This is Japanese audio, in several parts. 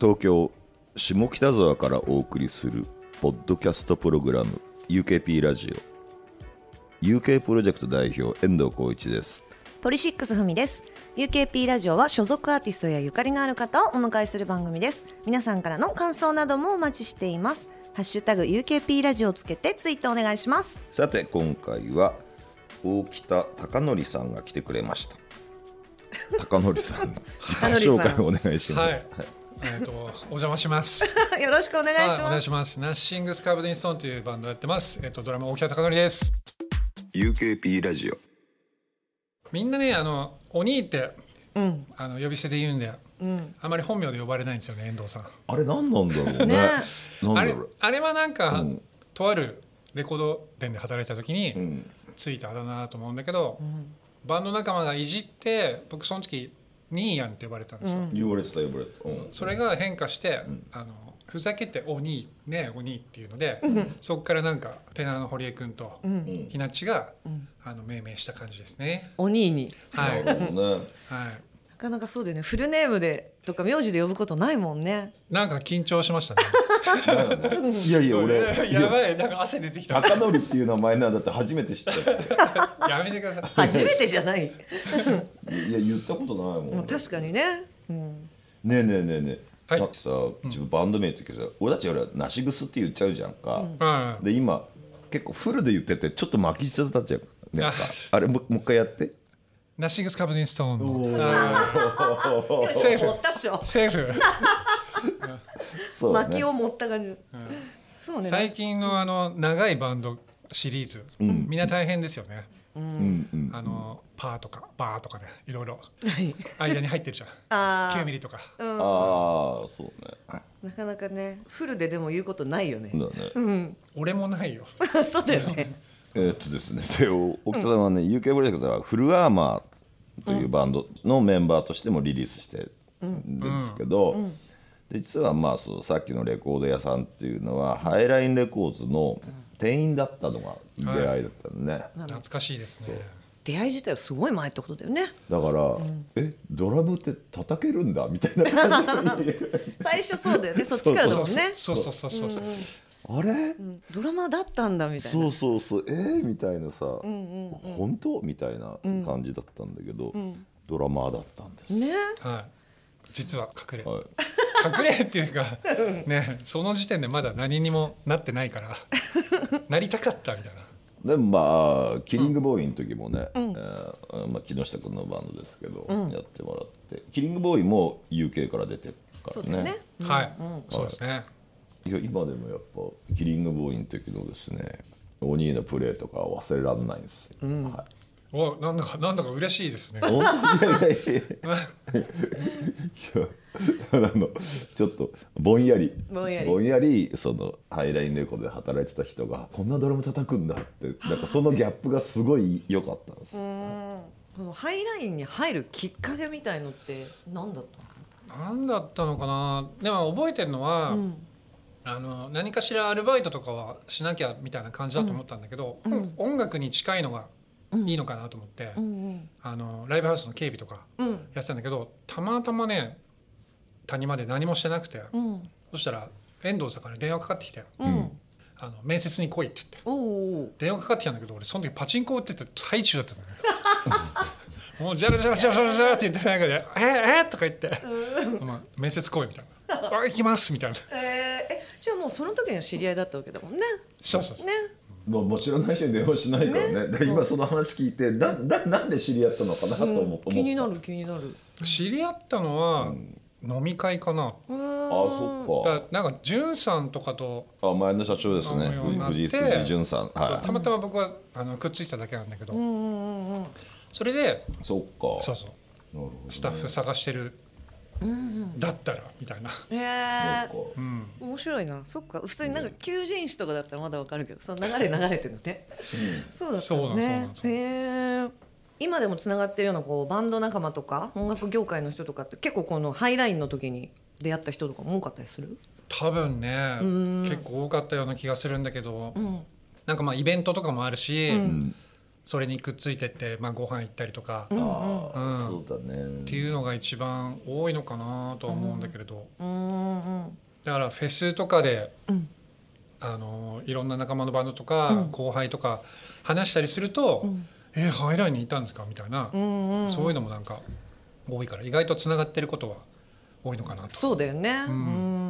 東京下北沢からお送りするポッドキャストプログラム UKP ラジオ。UK プロジェクト代表遠藤浩一です。ポリシックスふみです。UKP ラジオは所属アーティストやゆかりのある方をお迎えする番組です。皆さんからの感想などもお待ちしています。ハッシュタグ UKP ラジオをつけてツイートお願いします。さて今回は大北貴則さんが来てくれました。貴則さん 自己紹介をお願いします、はいえっとお邪魔します。よろしくお願いしはい、おます願いします。ナッシングスカーブディンストーンというバンドをやってます。えっとドラマ大北貴則です。UKP ラジオみんなねあのお兄ってうんあの呼び捨てで言うんで、うんあまり本名で呼ばれないんですよね遠藤さん。あれ何なんだろうねねあれあれはなんか、うんとあるレコード店で働いた時に、うんついたあだ名だと思うんだけど、んバンド仲間がいじって僕その時ニーヤンって呼ばれてたんですよ。うん。言われてた呼ばれてた、うん。それが変化して、ん。あのふざけて「お兄ねお兄」っていうので、そこからなんかテナーの堀江君とうん。うんひなっちが、ん。あの命名した感じですね。お兄に。はい、なるほどね。はい、なかなかそうだよね。フルネームでとか名字で呼ぶことないもんね。なんか緊張しましたね。いやいや俺いや。やばいなんか汗出てきた。貴則っていう名前なんだって初めて知っちゃってやめてください。初めてじゃない。いや言ったことないもん。確かにね、うん、ねえねえねえねえ、はい。さっきさ自分バンド名って言うけどさ、俺たちほらなしぐすって言っちゃうじゃんか、うん、で今結構フルで言っててちょっっと巻き舌立っちゃうなんかああれももう一回やって。ナッシングスカブディンストーンセー フ。セーフ。そうだね。薪を持った感じ、そうね。最近のあの長いバンドシリーズ、みんな大変ですよね。うんうん。あのパーとかバーとかねいろいろはい。間に入ってるじゃん。あ9ミリとか。ー、うん。ああそうね。なかなかねフルででも言うことないよね。だね。うん。俺もないよ。そうだよね。えーっとですね。でお奥さんはね UK プロジェクトではフルアーマーというバンドのメンバーとしてもリリースしてるんですけど、で実はまあそうさっきのレコード屋さんっていうのはハイラインレコーズの店員だったのが出会いだったのね、懐かしいですね。出会い自体はすごい前ってことだよね。だから、えドラムって叩けるんだみたいな感じで 最初そうだよね。そっちからだもんね。そうそうそうそうそう。あれ、うんドラマーだったんだみたいなそうそうそうえー、みたいなさ、うんうん本当みたいな感じだったんだけど、んドラマーだったんです、ねはい。実は隠れ。はい、隠れっていうかねその時点でまだ何にもなってないからなりたかったみたいな。でもまあキリングボーイの時もね、えーまあ、木下君のバンドですけど、やってもらってキリングボーイも UK から出てるからね。そうだよね。はい、そうですね。い。や今でもやっぱキリングボーイの時のですねお兄のプレーとか忘れられないんですよ、はいおなんだかなんだか嬉しいですね。本当にいやいやいや。いやあのちょっとぼんやり。ぼんやり。そのハイラインレコードで働いてた人がこんなドラム叩くんだってなんかそのギャップがすごい良かったんです。ようん。このハイラインに入るきっかけみたいのって何だった何だったのかな。でも覚えてるのは、の、うん。あの何かしらアルバイトとかはしなきゃみたいな感じだと思ったんだけど、うん。音楽に近いのがいいのかなと思って、うんあのライブハウスの警備とかうん。やってたんだけどたまたまね谷まで何もしてなくて、うん。そしたら遠藤さんから電話かかってきてうん。あの面接に来いって言って。電話かかってきたんだけど俺その時パチンコ打ってて最中だったんだよもうジャラジャラジャラジャラジャラって言ってる中で「えー、えー、とか言って「まあ、面接来い」みたいな「あ行きます」みたいな。えー、えじゃあもうその時の知り合いだったわけだもんね。そうそうそう。ねもうもちろんない人に電話しないからね。で今その話聞いてなななんで知り合ったのかなと思って、気になる気になる。知り合ったのは飲み会かな、ああそっか。だからなんか潤さんとかとあ前の社長ですね。藤井潤さん。はたまたま僕はあのくっついただけなんだけど、うんうんうんそれでいそっか。そうそう。なるほどね。スタッフ探してるうんうん。だったらみたいな、へえそうん、面白いな。そっか。普通になんか求人誌とかだったらまだわかるけどその流れ流れてるのね。そうだったのそうなんそうなねんそうへえ今でもつながってるようなこうバンド仲間とか音楽業界の人とかって結構このハイラインの時に出会った人とかも多かったりする？多分ねうん。結構多かったような気がするんだけど、うん。なんかまあイベントとかもあるし、それにくっついてって、まあ、ご飯行ったりとか、うんそうだね。ていうのが一番多いのかなとは思うんだけれど、うん。うんうんだからフェスとかで、うん。あのいろんな仲間のバンドとか、うん。後輩とか話したりすると「ん。えーハイラインにいたんですか?」みたいな、うんうんそういうのもなんか多いから意外とつながってることは多いのかなと。そうだよね、うん。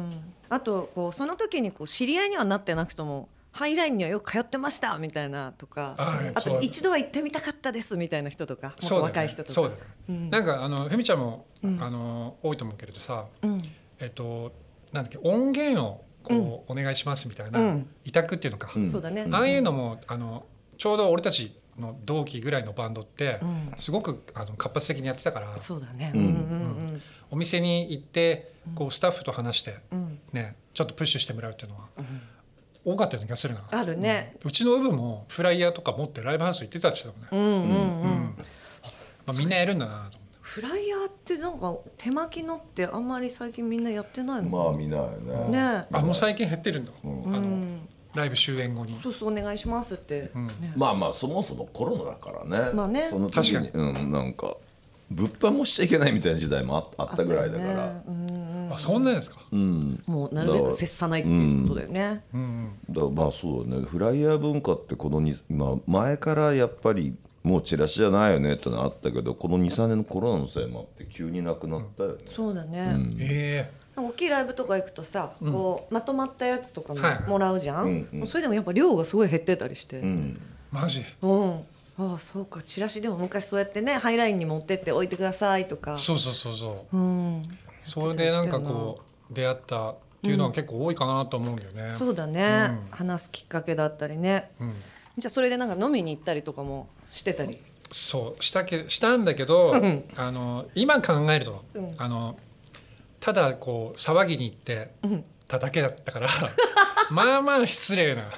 ん。あとこうその時にこう知り合いにはなってなくともハイラインにはよく通ってましたみたいなとかあと一度は行ってみたかったですみたいな人とかもっと若い人とか。そうだよね。うん。なんかあのふみちゃんも、うん。あの多いと思うけれどさうん。えっとなんだっけ音源をこう、お願いしますみたいな、うん。委託っていうのか、うん。そうだね。ああいうのもあのちょうど俺たちの同期ぐらいのバンドって、うん。すごくあの活発的にやってたからそうだね。ううんんうんお店に行ってこうスタッフと話して、ね、ちょっとプッシュしてもらうっていうのは多かったような気がするな。あるね。うちのウブもフライヤーとか持ってライブハウス行ってたって言ってたもんね。うんうんううんんまあ、みんなやるんだなと思って。フライヤーってなんか手巻きのってあんまり最近みんなやってないの？まあ見ないよねねあもう最近減ってるんだ、うんうあのん。ライブ終演後に。そうそうお願いしますって。うんねまあまあそもそもコロナだからね,、まあねその時に確うんなんか物販もしちゃいけないみたいな時代もああったぐらいだからねうんうんあそんなんですか？うん。もうなるべく接さないっていうことだよね。うんうん。だからまあそうだね。フライヤー文化ってこのに、まあ、前からやっぱりもうチラシじゃないよねってのはあったけどこの23年のコロナのせいもあって急になくなったよね、そうだね。うん。え大きいライブとか行くとさ、うん。こうまとまったやつとかもはい。もらうじゃん、うんうん。それでもやっぱ量がすごい減ってたりして、うん。えマジ？うん、ああそうか。チラシでも昔そうやってねハイラインに持ってって置いてくださいとか。そうそうそうそう。うん、それでなんかこう出会ったっていうのは結構多いかなと思うんだよね。そうだね、うん。話すきっかけだったりね。うん。じゃあそれでなんか飲みに行ったりとかもしてたり？そうしたけしたんだけど、うん。あの今考えると、うん。あのただこう騒ぎに行ってうんただけだったから まあまあ失礼な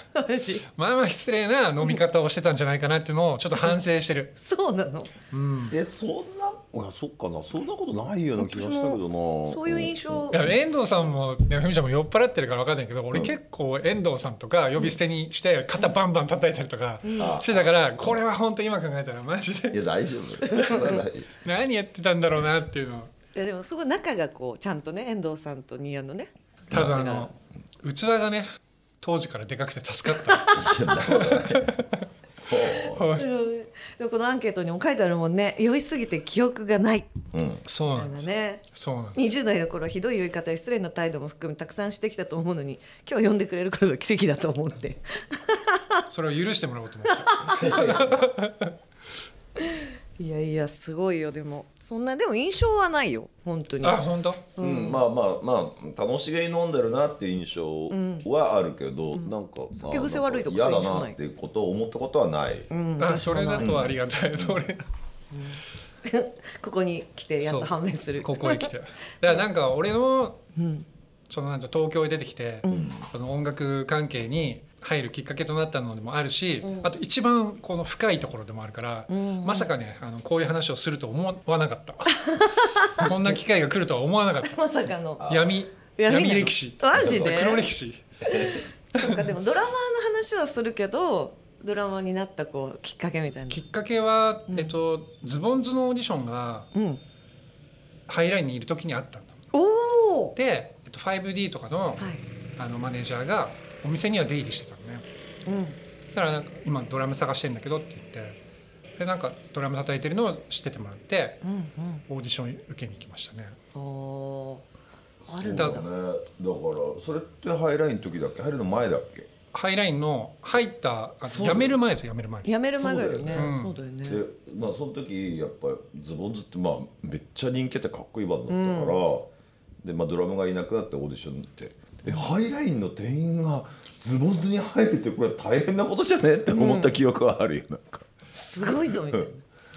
まあまあ失礼な飲み方をしてたんじゃないかなっていうのをちょっと反省してる。そうなの？うん、えそんなあそっかな。そんなことないような気がしたけどな。そういう印象。いや遠藤さんもねふみちゃんも酔っ払ってるから分かんないけど俺うん。結構遠藤さんとか呼び捨てにして肩バンバン叩いたりとかあ。してたからこれは本当今考えたらマジいでや大丈夫。何やってたんだろうなっていうのを。いやでもすごい仲がこうちゃんとね遠藤さんとニアのね多分あの器がね当時からでかくて助かった。そうでもこのアンケートにも書いてあるもんね酔いすぎて記憶がないうんそうななんんです。だねそうなんです。20代の頃はひどい酔い方や失礼な態度も含めたくさんしてきたと思うのに今日呼んでくれることが奇跡だと思ってそれを許してもらおうと思って。いやいやすごいよ。でもそんなでも印象はないよ。本当に。あ本当？うん、まあまあまあ楽しげに飲んでるなっていう印象はあるけど、なんか酒癖悪いとか嫌だそういう印象ない？なっていうことを思ったことはない、うんあそれだとありがたい。それ。ここに来てやっと判明する。ここへ来て。だからなんか俺のうん。そのなんか東京へ出てきて、その音楽関係に入るきっかけとなったのでもあるし、うん。あと一番この深いところでもあるから、うん。まさかねあのこういう話をすると思わなかった。こんな機会が来るとは思わなかった。まさかの。闇闇歴史。マジで？黒歴史。そうかでもドラマーの話はするけどドラマーになったこうきっかけみたいな。きっかけは、えっと、ズボンズのオーディションがうん。ハイラインにいる時にあったんだおおで、えっと、5D とかの,、はい。あのマネージャーがお店には出入りしてたのね。うん。だからなんか今ドラム探してんだけどって言って。でなんかドラム叩いてるのを知っててもらってうんうん。オーディション受けに行きましたね。あるんだ。だそうだね。だからそれってハイラインの時だっけ？入るの前だっけ？ハイラインの入った辞める前です辞める前。やめる前ぐらいだよね。そうだよね。そうだよね。でまあその時やっぱりズボンズってまあめっちゃ人気あってかっこいいバンドだったから、でまあドラムがいなくなってオーディションってえハイラインの店員がズボンズに入るってこれ大変なことじゃね？って思った記憶はあるよなんか、すごいぞみたいな。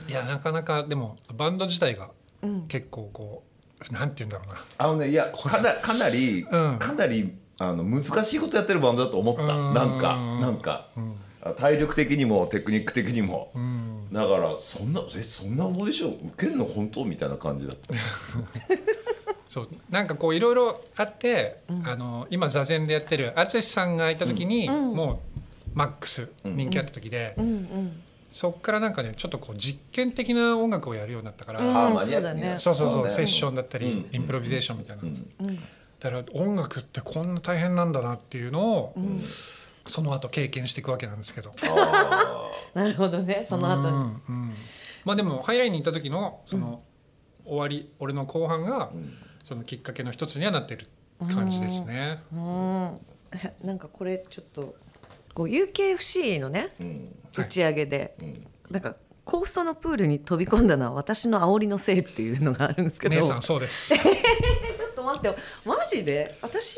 いやなかなかでもバンド自体がうん。結構こうなんて言うんだろうな。あのねいやかなかなり、うん。かなりあの難しいことやってるバンドだと思った。うん。なんかなんか。うん。あ体力的にもテクニック的にも。うん。だからそんなえそんなオーディション受けるの？本当？みたいな感じだった そうなんかこういろいろあって、あの今座禅でやってる淳さんがいた時に、うん。もうマックス人気あった時で、うん。うん。そっからなんかねちょっとこう実験的な音楽をやるようになったから、そうだね。そうそうそうねセッションだったり、うん。インプロビゼーションみたいな、うん。だから音楽ってこんな大変なんだなっていうのを、その後経験していくわけなんですけど。あ なるほどねその後に、うんうん。まあでもハイラインに行った時のその、終わり俺の後半が、そのきっかけの一つにはなってる感じですね。うん。なんかこれちょっとこう UKFC のねーうん。打ち上げで、ん。なんか高層のプールに飛び込んだのは私の煽りのせいっていうのがあるんですけど。姉さんそうです。ちょっと待って。マジで？私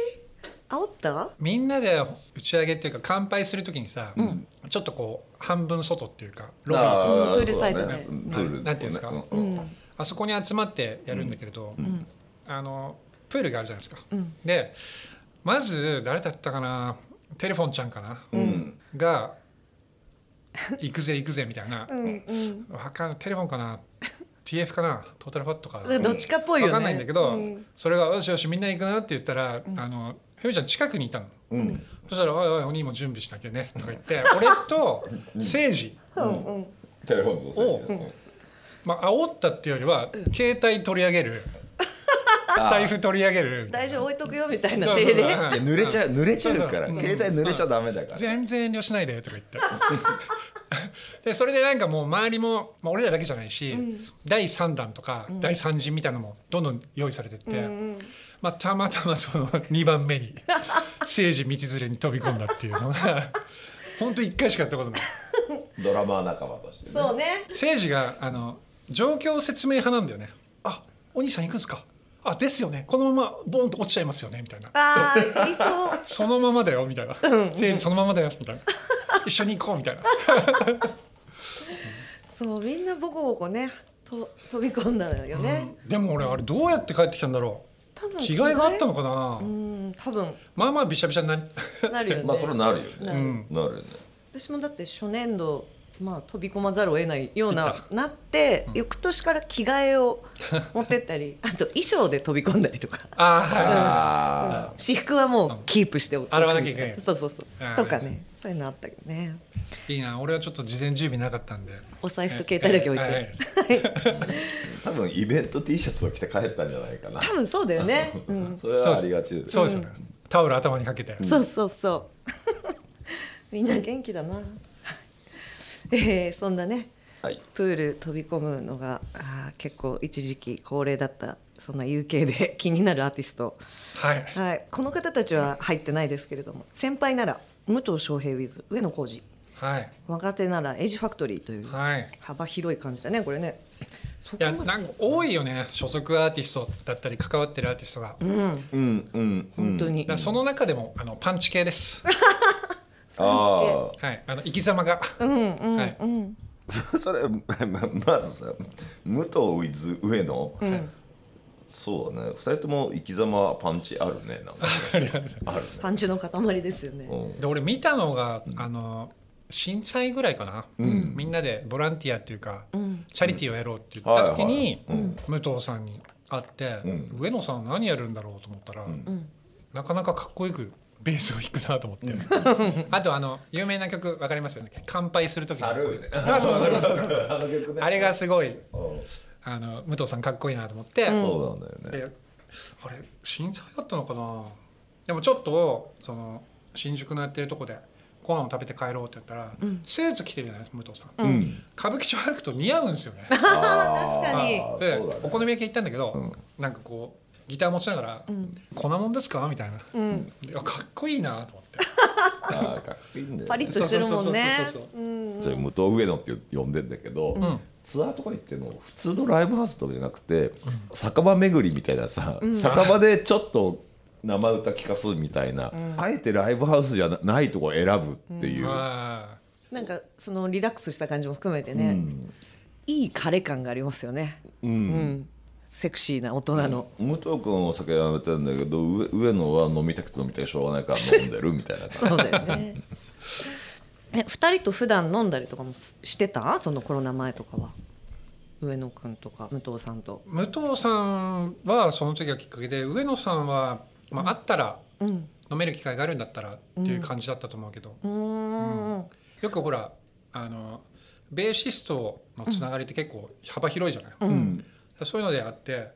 煽った？みんなで打ち上げっていうか乾杯する時にさ、ちょっとこう半分外っていうかロビーとプールサイドねプールなんていうんですか？ううん。ん。あそこに集まってやるんだけれど、んあのプールがあるじゃないですか。うん。でまず誰だったかなテレフォンちゃんかな、うん。が「行くぜ行くぜ」みたいな、うんうん。わかんないテレフォンかな TF かなトータルファットか。どっちかっぽいよね。わかんないんだけど、うん。それが「よしよしみんな行くな」って言ったら、あのふみちゃん近くにいたの。うん。そしたら「おいおいお兄も準備しなきゃね」とか言って俺と誠治をまあ煽ったっていうよりは携帯取り上げる財布取り上げる大丈夫置いとくよみたいな手で。濡れちゃう濡れちゃうから。携帯濡れちゃダメだから。全然遠慮しないでとか言って でそれでなんかもう周りも、まあ、俺らだけじゃないし、第3弾とか、第3陣みたいなのもどんどん用意されてって、まあ、たまたまその2番目に政治道連れに飛び込んだっていうのが 本当1回しかやったことない。ドラマー仲間としてね。そうね。政治があの状況説明派なんだよね。あ。お兄さん行くんですか？あですよね。このままボーンと落ちちゃいますよねみたいな。ああ言いそう。そのままだよみたいな。政治そのままだよみたいな。一緒に行こうみたいな。そうみんなボコボコねと飛び込んだのよね、でも俺あれどうやって帰ってきたんだろ多分う着替えがあったのかな、うん多分。まあまあびしゃびしゃになり。なるよね。まあそれなるよなる。ねうん。なるよね。私もだって初年度まあ飛び込まざるを得ないようななって、翌年から着替えを持ってったり あと衣装で飛び込んだりとか。ああはいあ私服はもうキープしておく。洗わなきゃいけない。そうそうそう。とかね。そういうのあったけどね。いいな。俺はちょっと事前準備なかったんで。お財布と携帯だけ置いて、はい。多分イベント T シャツを着て帰ったんじゃないかな。多分そうだよね、うん、それはありがちです。そうです。よね、タオル頭にかけて、そうそうそう。みんな元気だなえー、そんなねはい。プール飛び込むのがあー結構一時期恒例だったそんな UK で 気になるアーティスト、はい。はい、この方たちは入ってないですけれども先輩なら武藤翔平 with 上野浩二はい。若手ならエイジファクトリーというはい。幅広い感じだねこれね。いやなんか多いよね所属アーティストだったり関わってるアーティストが、うん。うんうんうん。本当に、らその中でもあのパンチ系です あはい。あの生き様が。うんうんはい。それま まずさ武藤 with 上野うんそうだね。二人とも生き様パンチあるねなんかあるね。パンチの塊ですよね。うん。で俺見たのが、あの震災ぐらいかな、うん。みんなでボランティアっていうか、うん。チャリティーをやろうって言った時に、はいはいうん。武藤さんに会って、うん。上野さん何やるんだろうと思ったら、うん。なかなかかっこよくベースを弾くなと思って、あとあの有名な曲わかりますよね？乾杯する時あそうそうそうそう。そうあの曲ね。あれがすごいうん。あの武藤さんかっこいいなと思って、そうなんだよね。であれ震災だったのかな？でもちょっとその新宿のやってるとこでご飯を食べて帰ろうって言ったら、スーツ着てるじゃないですか武藤さん、うん。歌舞伎町歩くと似合うんですよね。確かに。お好み焼き行ったんだけど、うん。なんかこうギター持ちながら「ん。粉もんですか?」みたいな、うん。いやかっこいいなと思って。あーかっこいいんだよパリッとしてるもんね。そうそうそうそううんじゃあ武藤上野って呼んでんだけど、んツアーとか行っても普通のライブハウスとかじゃなくて、酒場巡りみたいなさ、酒場でちょっと生歌聴かすみたいな、あえてライブハウスじゃなないとこ選ぶっていう、あなんかそのリラックスした感じも含めてね、うんいい枯れ感がありますよね、うんうんセクシーな大人の、武藤君お酒やめてんだけど上上野は飲みたくて飲みたいしょうがないから飲んでるみたいな感じ。そうだよね。え二人と普段飲んだりとかもしてた？そのコロナ前とかは。上野くんとか武藤さんと。武藤さんはその時がきっかけで上野さんは、まあ、会ったらうん。飲める機会があるんだったらっていう感じだったと思うけど、うーん。よくほらあのベーシストのつながりって結構幅広いじゃない、うんそういうのであって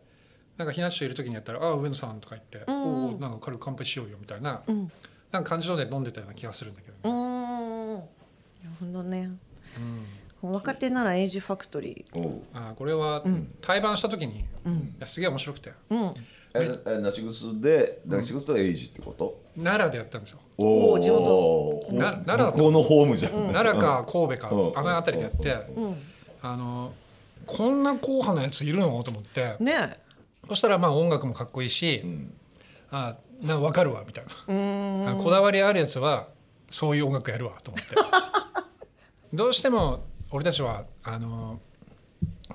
なんかひなっちといる時にやったら「ああ上野さん」とか言って「うん。おおなんか軽く乾杯しようよ」みたいな、うん。なんか感じので飲んでたような気がするんだけどうね。ん。なるほどね。うん。若手ならエイジファクトリおう。あーこれはん。対バンした時に、いうん。やすげえ面白くて。ーうん。ええナチグスでナチグスとエイジってこと？奈良でやったんですよ。おおー地元。な奈良こうのホームじゃん。奈良か神戸かうん。あの辺りでやってうん。あのこんな硬派なやついるの？と思って。ねそしたらまあ音楽もかっこいいし、うん。あな分かるわみたいな。こだわりあるやつはそういう音楽やるわと思って。どうしても俺たちはあの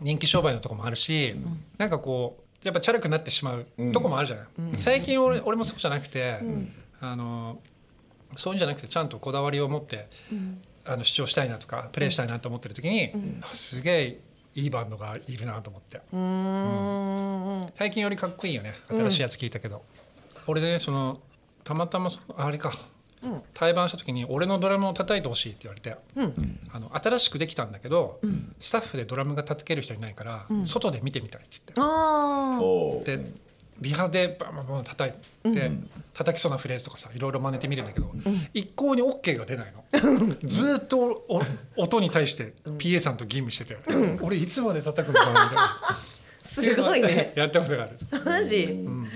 人気商売のとこもあるし、なんかこうやっぱチャラくなってしまうとこもあるじゃない、最近俺俺もそうじゃなくて、あのそういうんじゃなくてちゃんとこだわりを持って、あの主張したいなとかプレイしたいなと思ってる時に、あすげえいいバンドがいるなと思って。うーん。最近よりかっこいいよね。新しいやつ聞いたけど、俺でねそのたまたまあれか、対バンした時に俺のドラムを叩いてほしいって言われて、うん。あの新しくできたんだけど、スタッフでドラムが叩ける人いないから、外で見てみたいって言って。でリハでバンバンバン叩いて、叩きそうなフレーズとかさいろいろ真似てみるんだけど、一向に OK が出ないの。ずーっとお 音に対して PA さんと吟味してて、俺いつまで叩くのかなみたいな。すごいね。やったことがある、マジ？うん。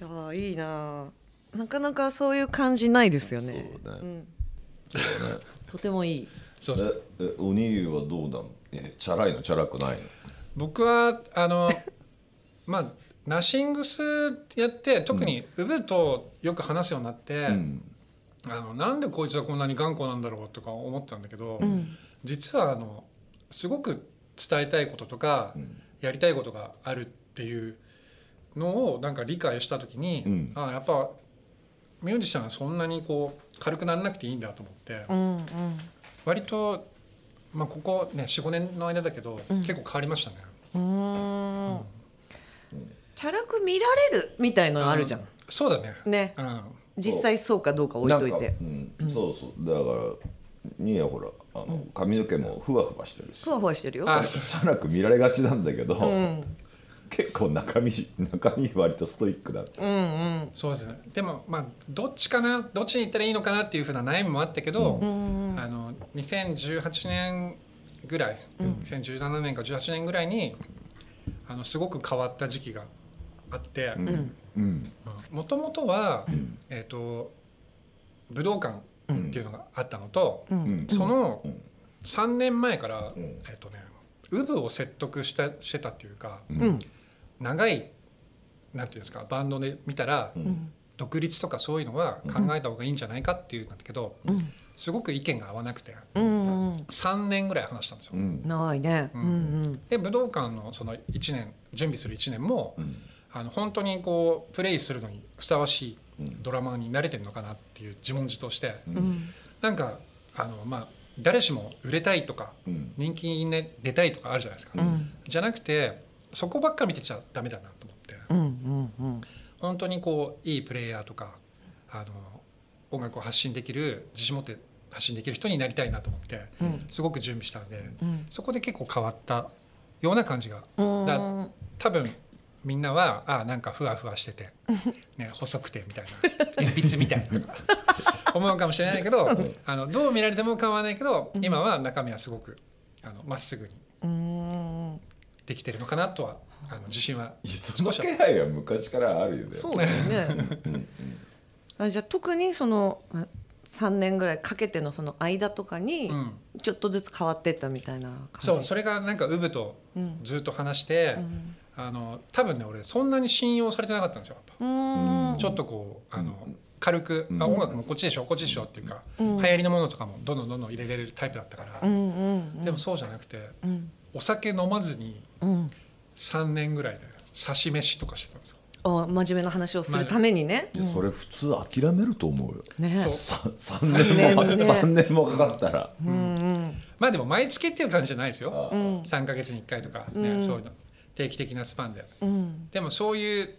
あーいいななかなかそういう感じないですよね。そうだね。うだね。とてもいい。そうそう。ええおにぎりはどうなのえチャラいの？チャラくないの？僕はあのまあナッシングスやって特にウブとよく話すようになって、うん。あのなんでこいつはこんなに頑固なんだろうとか思ってたんだけど、ん。実はあのすごく伝えたいこととか、ん。やりたいことがあるっていうのをなんか理解した時に、うん。あやっぱミュージシャンはそんなにこう軽くならなくていいんだと思って、うんうん。割と、まあ、ここね45年の間だけど、結構変わりましたね。うーんチャラく見られるみたいのあるじゃん。そうだね。ね。うん。実際そうかどうか置いといて。うん。そうそう。だからニーヤほらあの髪の毛もふわふわしてるし。ふわふわしてるよ。あチャラく見られがちなんだけど、うん。結構中身中身割とストイックだうんうん。そうですね。でもまあどっちかなどっちに行ったらいいのかなっていうふうな悩みもあったけど、うん。あの2018年ぐらい、2017年か18年ぐらいにあのすごく変わった時期があってうん。うん。もともとは、えー、と武道館っていうのがあったのと、うん。そのうん。3年前から、ん。えっ、とねウブを説得したしてたっていうか、長いなんていうんですかバンドで見たら、ん。独立とかそういうのは考えた方がいいんじゃないかっていうんだけど、うん。すごく意見が合わなくてうん。うん3年ぐらい話したんですよ。うん。長いね。うん。うんで武道館のその1年準備する1年も、うんあの本当にこうプレイするのにふさわしいドラマーに慣れてるのかなっていう自問自答して、うん。なんかあのまあ誰しも売れたいとかうん。人気に、ね、出たいとかあるじゃないですか、うん。じゃなくてそこばっか見てちゃダメだなと思って。うんうんうん。本当にこういいプレイヤーとかあの音楽を発信できる自信持って発信できる人になりたいなと思って、うん。すごく準備したんで、うん。そこで結構変わったような感じがうん。だ多分みんなはあなんかふわふわしてて、ね、細くてみたいな鉛筆みたいとか。思うかもしれないけどあのどう見られても構わないけど今は中身はすごくあのまっすぐにうん。できてるのかなとはあの自信はいやその気配は昔からあるよね。そうだよね。あじゃあ特にそのあ3年ぐらいかけてのその間とかにうん。ちょっとずつ変わってったみたいな感じ？そうそれがなんかウブとうん。ずっと話して、うんあの多分ね俺そんなに信用されてなかったんですよやっぱ。うん。ちょっとこうあの、軽く、うん。あ音楽もこっちでしょこっちでしょっていうか、うん。流行りのものとかもどんどんどんどん入れられるタイプだったから、うんうんうん。でもそうじゃなくてうん。お酒飲まずにうん。3年ぐらいで刺し飯とかしてたんですよ。あ真面目な話をするためにね。それ普通諦めると思うよ。ね。そう。さ三年も三年もかかったら。うんうん。まあでも毎月っていう感じじゃないですよ。あうん。3か月に1回とかね、うん。そういうの定期的なスパンで。うん。でもそういう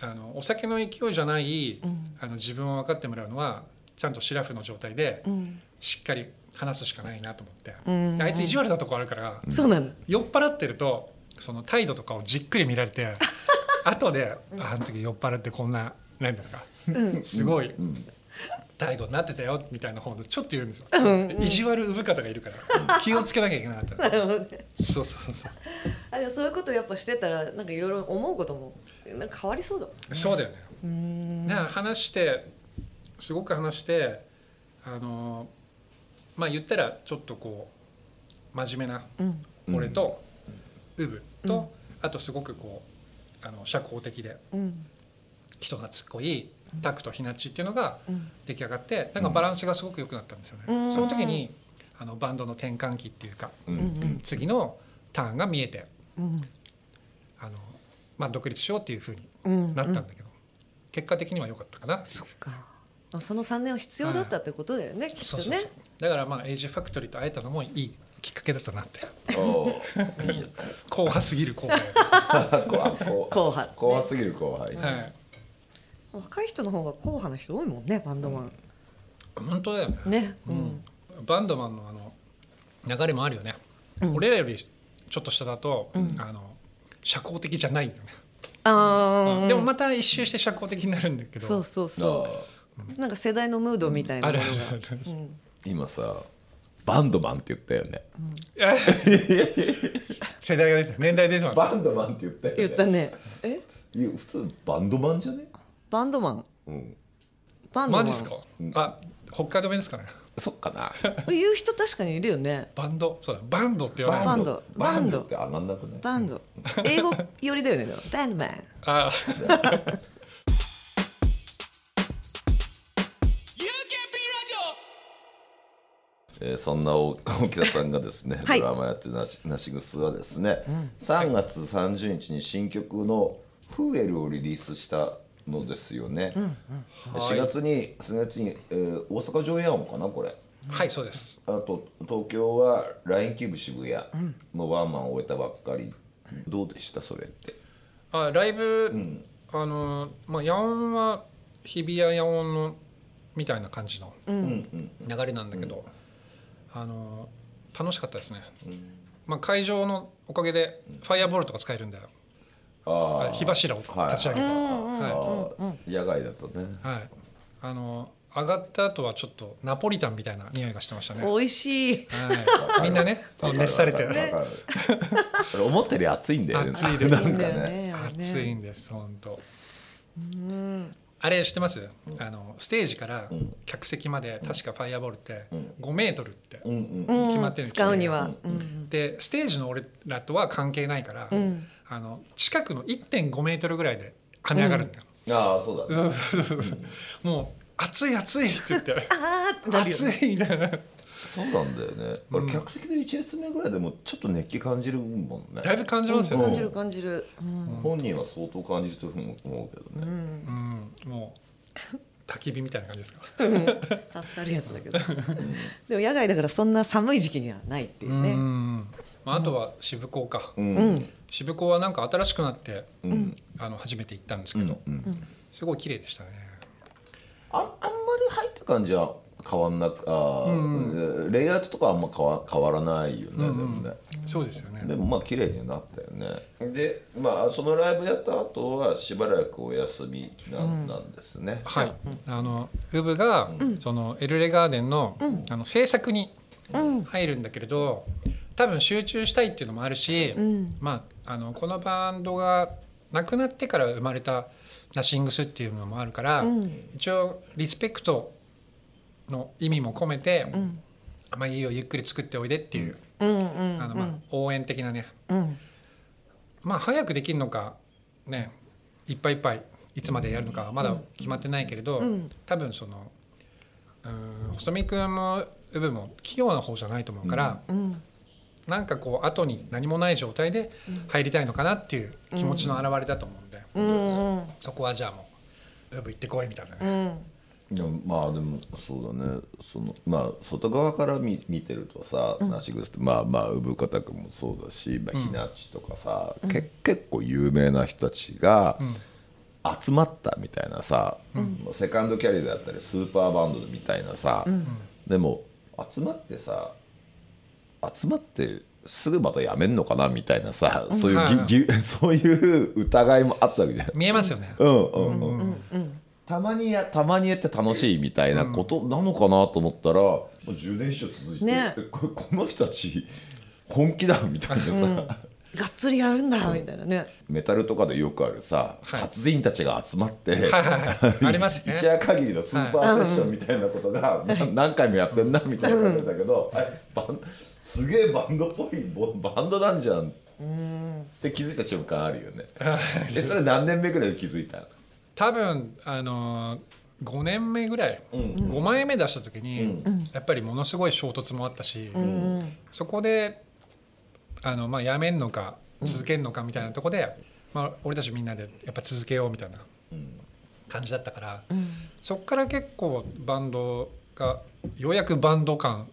あのお酒の勢いじゃない、うん。あの自分を分かってもらうのはちゃんとシラフの状態でうん。しっかり話すしかないなと思って、うん。あいつ意地悪なとこあるから、そうなの。酔っ払ってるとその態度とかをじっくり見られて 後で「ああの時酔っ払ってこんな何ですか、すごい態度になってたよ」みたいな方でちょっと言うんですよ、意地悪産方がいるから。気をつけなきゃいけなかった。なるほどねそうそうそう。あでもそういうことやっぱしてたらなんかいろいろ思うこともなんか変わりそうだもんそうだよね。うだから話してすごく話してあのまあ言ったらちょっとこう真面目なうん。俺とウブと、あとすごくこうあの社交的でうん。人がつっこいタクとひなっちっていうのがうん。出来上がってなんかバランスがすごく良くなったんですよね。うん。その時にあのバンドの転換期っていうかうんうん。次のターンが見えてうん。あの、まあ、独立しようっていうふうにうんなったんだけど、結果的には良かったかな。っていうそっか。あその3年は必要だったってことだよね、きっとね。そうそうそう。だからまあエイジファクトリーと会えたのもいいきっかけだったなって。硬派すぎる後輩、か こあこ後輩後輩すぎる後輩、はい、若い人の方が硬派な人多いもんねバンドマン、本当だよね。ね。うん。バンドマンのあの流れもあるよね、うん。俺らよりちょっと下だと、うん。あの社交的じゃないんだよね、ああでもまた一周して社交的になるんだけど。そうそうそあうなんか世代のムードみたいなあるものが。あるあるうん。ー今さバンドマンって言ったよね。いや 世代が出てる。年代出てます。バンドマンって言ったよね。言ったね。え？いや普通バンドマンじゃね？バンドマン。うん。バンドマン。マジですか、あ北海道弁ですかね。そっかな。言う人確かにいるよね。バンド？そうだバンドって言わないバンド。バンド。って上がんなくない？バンド。英語寄りだよねでも。バンドマン。あ えーそんな大大木田さんがですね、はい。ドラマやってるなしなしぐすはですね、3月30日に新曲の「フーエル」をリリースしたのですよね、4月に4月に、えー大阪城ヤオンかなこれ。はいそうです。あと東京は LINE キューブ渋谷のワンマンを終えたばっかり、どうでしたそれって？あライブ、ん。あのまあ野音は日比谷野音のみたいな感じのうん。うん流れなんだけど、あの楽しかったですね、うん。まあ、会場のおかげでファイアボールとか使えるんだよ、火柱を立ち上げた、はい野外だとね。いはい、あの上がった後はちょっとナポリタンみたいな匂いがしてましたね、はい、美味しい。みんなね熱されてる。わかる。それ思ったより暑いんだよね。暑いですね。ね。暑いんです本当。うんあれ知ってます？あのステージから客席まで確かファイアボールって5メートルって、うんうん。うん。決まってるんですよ使うには。うんでステージの俺らとは関係ないから、うん。あの近くの1.5メートルぐらいで跳ね上がるんだよ、ああそうだね。もう暑い暑いって言って。あーってなるよね。暑いみたいなそうなんだよね。俺客席で1列目ぐらいでもちょっと熱気感じるもんね。だいぶ感じますよね、感じる感じる。うん。本人は相当感じてると思うけどね。うん、もう焚き火みたいな感じですか？助かるやつだけど。でも野外だからそんな寒い時期にはないっていううねん、まあ、あとは渋港か、渋港はなんか新しくなってうん。あの初めて行ったんですけど、すごい綺麗でしたね。ああんまり入った感じは変わんなくあー、レイアウトとかはあんま変わ変わらないよね、でもねそうですよね。でもまあ綺麗になったよね。でまあそのライブやった後はしばらくお休みなん,、なんですね。はい、あのウブが、そのエルレガーデンの,、あの制作にうん。入るんだけれど多分集中したいっていうのもあるし、うん。まあ、あのこのバンドがなくなってから生まれたナッシングスっていうのもあるから、うん。一応リスペクトの意味も込めて、うん。まあいいよゆっくり作っておいでっていう、応援的なね。うん。まあ早くできるのかねいっぱいいっぱいいつまでやるのかはまだ決まってないけれど、うん。多分そのうん細見君もウブも器用な方じゃないと思うから、うん。なんかこう後に何もない状態で入りたいのかなっていう気持ちの表れだと思うんで、そこはじゃあもうウブ行ってこいみたいなうね。んいやまあでもそうだね。そのまあ外側から見見てるとさ、ナシグスってまあまあ産方君もそうだし、まあ、ひなっちとかさ、け結構有名な人たちが、集まったみたいなさ、もうセカンドキャリアだったりスーパーバンドみたいなさ、でも集まってさ集まってすぐまたやめんのかなみたいなさ、そういう そういう疑いもあったわけじゃん。見えますよね。うんうんうんたまにやたまにやって楽しいみたいなことなのかなと思ったら、もう10年以上続いて、ね。えここの人たち本気だみたいなさ、がっつりやるんだみたいなね。メタルとかでよくあるさ、はい。達人たちが集まって、はいはいはい。ありますね。一夜限りのスーパーセッションみたいなことが、な何回もやってんなみたいな感じだけど、すげえバンドっぽいボバンドなんじゃんって気づいた瞬間あるよね。えそれ何年目ぐらいで気づいた多分あのー5年目ぐらい、うん。5枚目出した時に、うん。やっぱりものすごい衝突もあったし、うん。そこであの、まあ、やめんのか続けんのかみたいなとこで、まあ、俺たちみんなでやっぱ続けようみたいな感じだったから、そこから結構バンドがようやくバンド感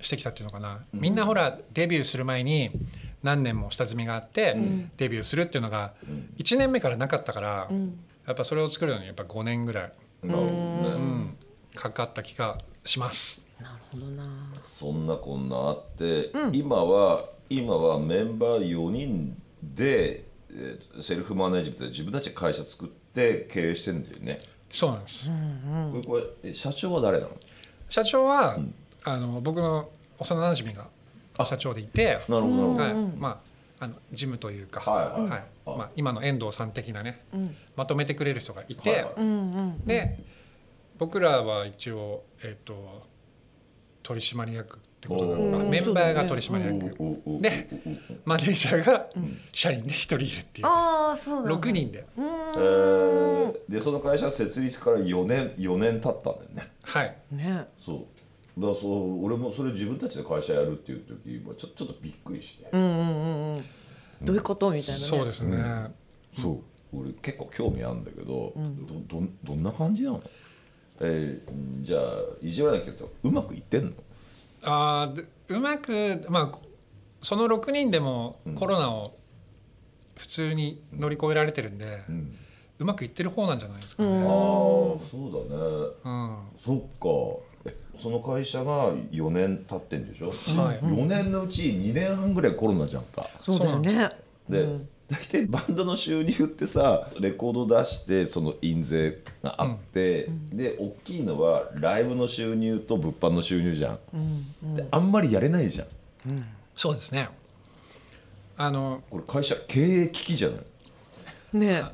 してきたっていうのかな、みんなほらデビューする前に何年も下積みがあって、デビューするっていうのが1年目からなかったから、やっぱそれを作るのにやっぱ5年ぐらい、なるほどね。うん、かかった気がします。なるほどな。そんなこんなあって、今は今はメンバー4人で、えーセルフマネジメントで自分たちで会社作って経営してんだよね。そうなんです、これこれえ社長は誰なの？社長は、あの僕の幼馴染が社長でいて、なるほどなるほど。はい、まああのジムというか、はいはい。はい。あまあ、今の遠藤さん的なね、ん。まとめてくれる人がいて、はいはい。うんうんで僕らは一応、えっと取締役ってことな。のかメンバーが取締役、でマネージャーが社員で一人いるっていう、ああそうなんだ。6人で、うえーでその会社設立から4年4年経ったんだよね。はい。ね。そう。だからそう俺もそれ自分たちで会社やるっていう時はちょちょっとびっくりして、うんうんうんうんどういうこと？みたいなね。そうですね、そう。俺結構興味あるんだけど、どどんどんな感じなの？えーじゃあ意地悪だけどうまくいってんの？あうまくまあこその6人でもコロナを普通に乗り越えられてるんで、うん。うまくいってる方なんじゃないですかね。ああそうだね。うん。そっか。えその会社が4年経ってんでしょ、はい。4年のうち2年半ぐらいコロナじゃんか。そうだよね。で、うん大体バンドの収入ってさレコード出してその印税があって、で大きいのはライブの収入と物販の収入じゃん、であんまりやれないじゃん。そうですね。あのこれ会社経営危機じゃない？ね。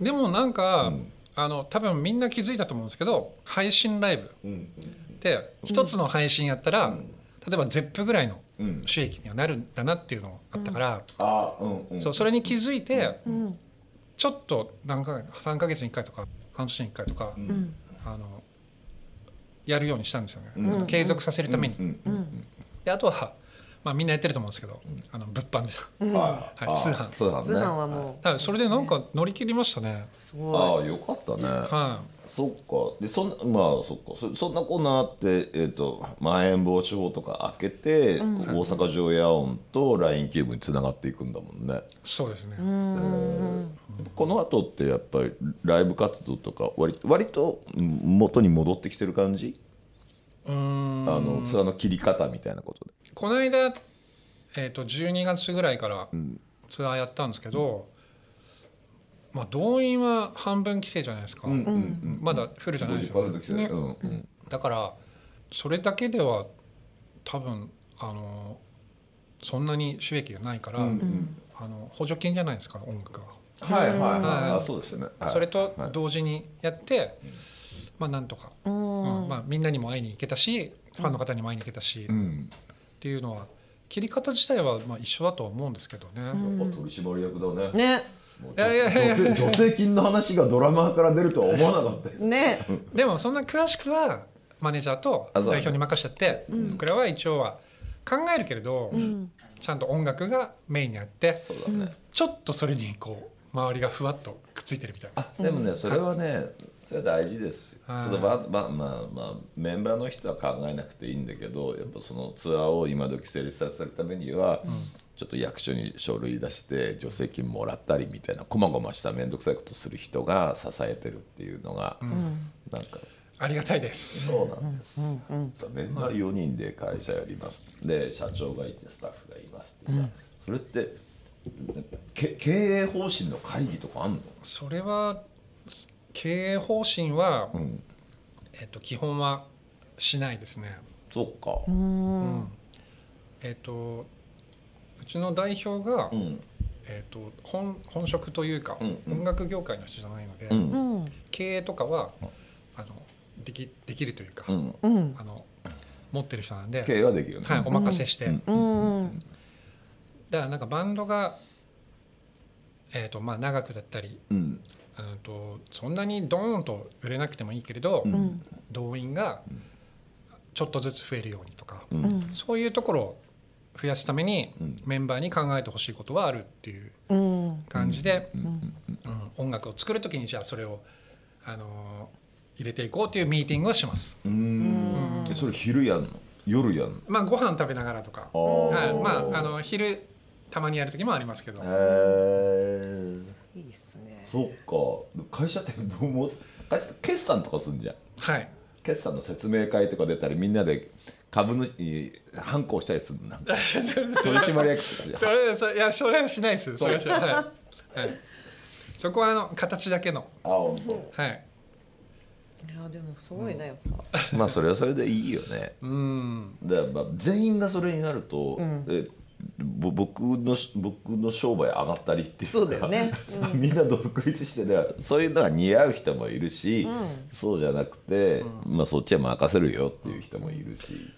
でもなんか、あの多分みんな気づいたと思うんですけど配信ライブ。うんって一つの配信やったら、例えば ZEP ぐらいのうん。収益にはなるんだなっていうのがあったから、うん。うんそうそれに気づいて、ん。ちょっと何か3か月に1回とか半年に1回とか、ん。あのやるようにしたんですよね、うん。継続させるために。うんうん。であとは、まあ、みんなやってると思うんですけど、あの物販で。うん。はい。はい通販。通販ね。通販はもはい。それでなんか乗り切りましたね。うすごい。ああよかったね。はそっか。でそんなまあそっか。そそんなこんなあって、えー、とまん延防止法とか開けて、大阪城夜音と LINE キューブにつながっていくんだもんね。い、そうですね。この後ってやっぱりライブ活動とか割割とうん元に戻ってきてる感じ？うーんあのツアーの切り方みたいなことで。この間、えー、と12月ぐらいからツアーやったんですけど、まあ、動員は半分規制じゃないですか、うんうんまだフルじゃないですよ、50%来てる、うんうん。だからそれだけでは多分あのそんなに収益がないから、うんあの補助金じゃないですか音楽が。はいはいはい、はいあそうですよね、はい。それとはい。同時にやって、まあなんとか、うん。うん。まあ、みんなにも会いに行けたしファンの方にも会いに行けたし、っうん。ていうのは切り方自体はまあ一緒だとは思うんですけどね。やっぱ取締役だね。ね。もういやいやいやいや。助成金の話がドラマーから出るとは思わなかったよ。ね。でもそんな詳しくはマネージャーと代表に任しちゃって、僕らは一応は考えるけれど、ん。ちゃんと音楽がメインにあってそうだね、ちょっとそれにこう周りがふわっとくっついてるみたいな。あでもねそれはねそれは大事です。よはい。そのままあまあまあメンバーの人は考えなくていいんだけどやっぱそのツアーを今時成立させるためには、ちちょっと役所に書類出して助成金もらったりみたいなこまごました面倒くさいことする人が支えてるっていうのが、なんかありがたいです。そうなんです、メンバー4人で会社やります。で社長がいてスタッフがいますってさ、それってけ経営方針の会議とかあんの？それは経営方針は、ん。えっと、基本はしないですね。そっか。うん。えっとうちの代表が、うん。えっと、本本職というか、うんうん。音楽業界の人じゃないので、うん。うん経営とかはあのできできるというか、うん。うんあの持ってる人なんで、経営はできるね、はい、お任せして、うん。うんだからなんかバンドが、えっとまあ、長くだったり、とそんなにドーンと売れなくてもいいけれど、うん。動員がちょっとずつ増えるようにとか、うん。うん。そういうところを増やすためにうん。メンバーに考えてほしいことはあるっていううん。感じで、うん。うん。音楽を作る時にじゃあそれを、あのー入れていこうというミーティングをします。うん。えそれ昼やんの？夜やんの？まあご飯食べながらとか、はい、まああの昼たまにやる時もありますけど、へえいいっすね。そっか。会社ってもう会社決算とかすんじゃん。はい。決算の説明会とか出たりみんなで株主に反抗したりするのなんか。取締役とかじゃん。それそれいやそれはしないです。それはしない。はい。はい、そこはあの形だけの。あ本はい。いやでもすごいなやっぱ。当まあそれはそれでいいよね。うん。だからまあ全員がそれになると、ん。えぼ僕の僕の商売上がったりっていうかそうだよね。みんな独立してでそういうのが似合う人もいるし、そうじゃなくて、まあ、そっちは任せるよっていう人もいるし。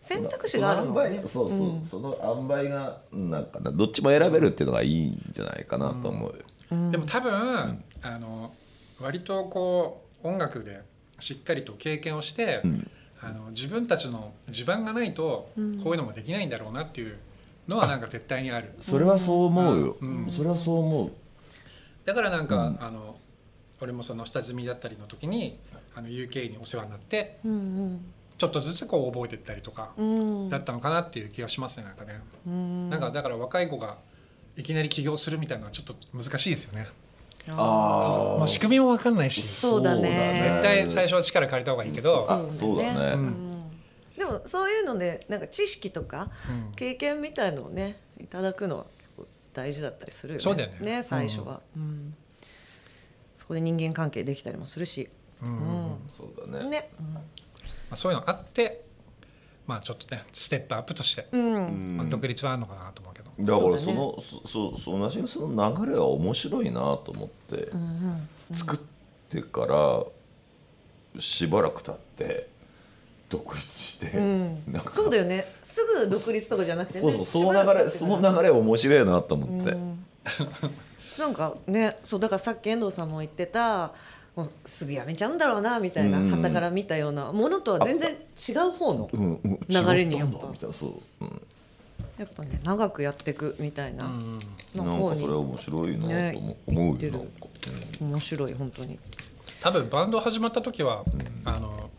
選択肢があるもんね。そうそう、その塩梅がなんかなどっちも選べるっていうのがいいんじゃないかなと思うよ、でも多分、あの割とこう音楽でしっかりと経験をして、ん。あの自分たちの地盤がないとこういうのもできないんだろうなっていうのはなんか絶対にある。それはそう思うよ、うん。それはそう思う。だからなんか、あの俺もその下積みだったりの時にあの UK にお世話になってうんちょっとずつこう覚えていったりとかうん。うんだったのかなっていう気がしますねなんかね。うん。なんかだから若い子がいきなり起業するみたいなのはちょっと難しいですよね。あまあ、仕組みも分かんないし。そうだね。絶対最初は力借りた方がいいけど、あそうだね、うんでもそういうのでなんか知識とかうん。経験みたいのをねいただくのは結構大事だったりするよね。そうだよね。最初は、うん。そこで人間関係できたりもするし、うんうんそうだね。ね。まあ、そういうのあってまあちょっとねステップアップとして、うん、まあ、独立はあるのかなと思うけど、だからそのそそそ同じその流れは面白いなと思って、うん。作ってからしばらく経って独立して、うん。なんか。そうだよね。すぐ独立とかじゃなくてね。そうそうその流れその流れ面白いなと思って、うん。なんかねそうだからさっき遠藤さんも言ってたもうすぐ辞めちゃうんだろうなみたいなうん。傍から見たようなものとは全然違う方の流れにやっぱ。う、うん、やっぱね長くやっていくみたいなうん。なんかそれは面白いなと思,、う。よなんか、面白い本当に。多分バンド始まった時は、あの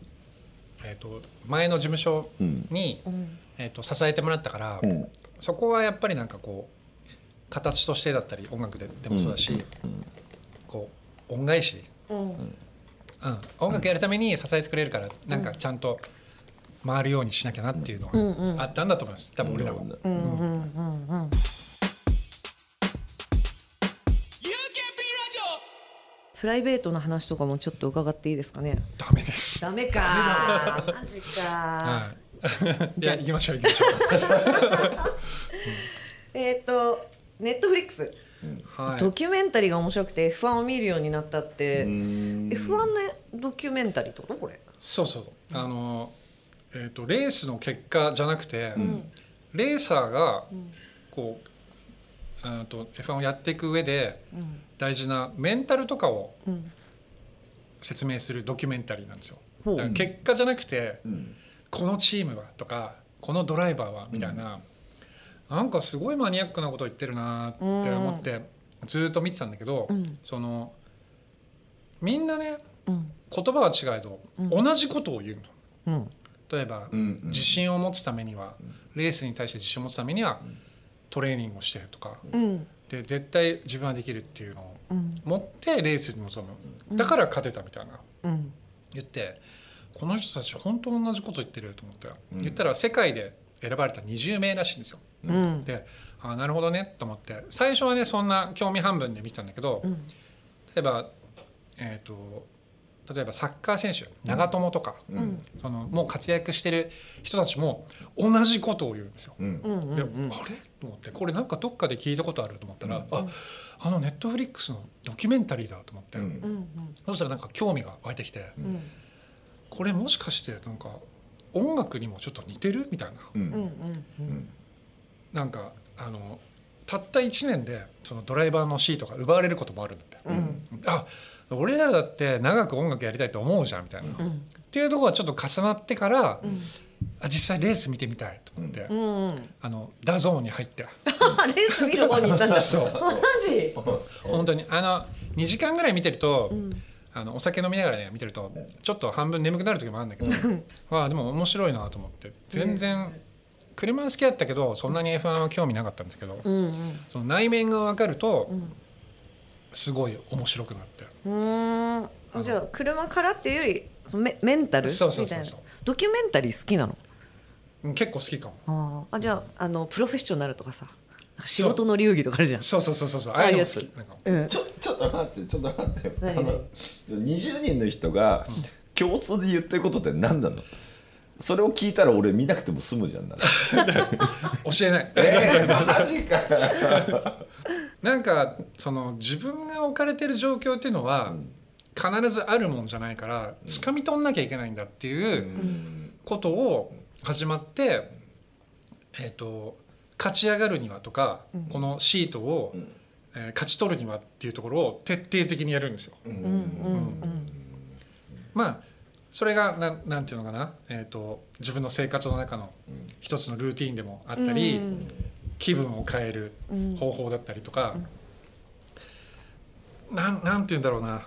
えー、と前の事務所に、うん。えー、と支えてもらったから、うん。そこはやっぱりなんかこう形としてだったり音楽ででもそうだし、うん。こう恩返し、うん。うん、音楽やるために支えてくれるからなんかちゃんと回るようにしなきゃなっていうのがあったんだと思います。多分俺らは。プライベートな話とかもちょっと伺っていいですかね？ダメです。ダメか。マジか。はい。いや行きましょう行きましょ えっとネットフリックス。う。はい。ドキュメンタリーが面白くて F1 を見るようになったって。うん。F1 のドキュメンタリーってこと？これ。そうそう。あのえっ、とレースの結果じゃなくて、レーサーがこう、うん、と F1 をやっていく上でうん。大事なメンタルとかをうん。説明するドキュメンタリーなんですよ。だから結果じゃなくて、うん。このチームはとかこのドライバーはみたいな、なんかすごいマニアックなこと言ってるなって思ってずっと見てたんだけど、うん。そのみんなねうん。言葉は違えど、同じことを言うの。うん。例えば、うんうん。自信を持つためにはレースに対して自信を持つためには、トレーニングをしてるとか。うん。で絶対自分はできるっていうのをうん。持ってレースに臨む。だから勝てたみたいな。うん。言ってこの人たち本当同じこと言ってると思って、うん。言ったら世界で選ばれた20名らしいんですよ。うん。であなるほどね。と思って。最初はねそんな興味半分で見てたんだけど、うん。例えば、えー、と例えばサッカー選手長友とか、うん。そのもう活躍してる人たちも同じことを言うんですよ。うん。うんうんであれ？と思ってこれなんかどっかで聞いたことあると思ったら、ああのネットフリックスのドキュメンタリーだと思って、うん。うんそしたらなんか興味が湧いてきて、うん。うんこれもしかしてなんか音楽にもちょっと似てるみたいな。うん。うんうんうん。なんかあのたった1年でそのドライバーのシートが奪われることもあるんだって、うん。あ俺らだって長く音楽やりたいと思うじゃんみたいな、っうん。ていうところがちょっと重なってから、うん。あ実際レース見てみたいと思って、うんうん。あの DAZN に入って。レース見る方に行ったんだ。そう。マジ？本当に。あの2時間ぐらい見てると、うん。あのお酒飲みながらね見てるとちょっと半分眠くなる時もあるんだけど。ああでも面白いなと思って。全然車は好きだったけどそんなに F1 は興味なかったんですけど、うんその内面が分かるとうん。すごい面白くなってうん。うんじゃあ車からっていうよりそのメメンタルみたそいうなそうそう。そうドキュメンタリー好きなの？うん結構好きかも。あー。あじゃああのプロフェッショナルとかさ。仕事の流儀とかあるじゃん。そうそうそうそうそう。ああいうの好き。なんか。うん。ちょちょっと待ってちょっと待って。よあ何の20人の人が共通で言ってることって何なの？それを聞いたら俺見なくても済むじゃんなら 教えない。えー、マジかよ なんかその自分が置かれてる状況っていうのは必ずあるもんじゃないから掴み取んなきゃいけないんだっていうことを始まって、えー、と勝ち上がるにはとか、このシートを、ん。えー勝ち取るにはっていうところを徹底的にやるんですよ。まあそれがなんなんていうのかな、えー、と自分の生活の中の一つのルーティンでもあったり、うん気分を変えるうん。方法だったりとか、なんなんて言うんだろうな、ま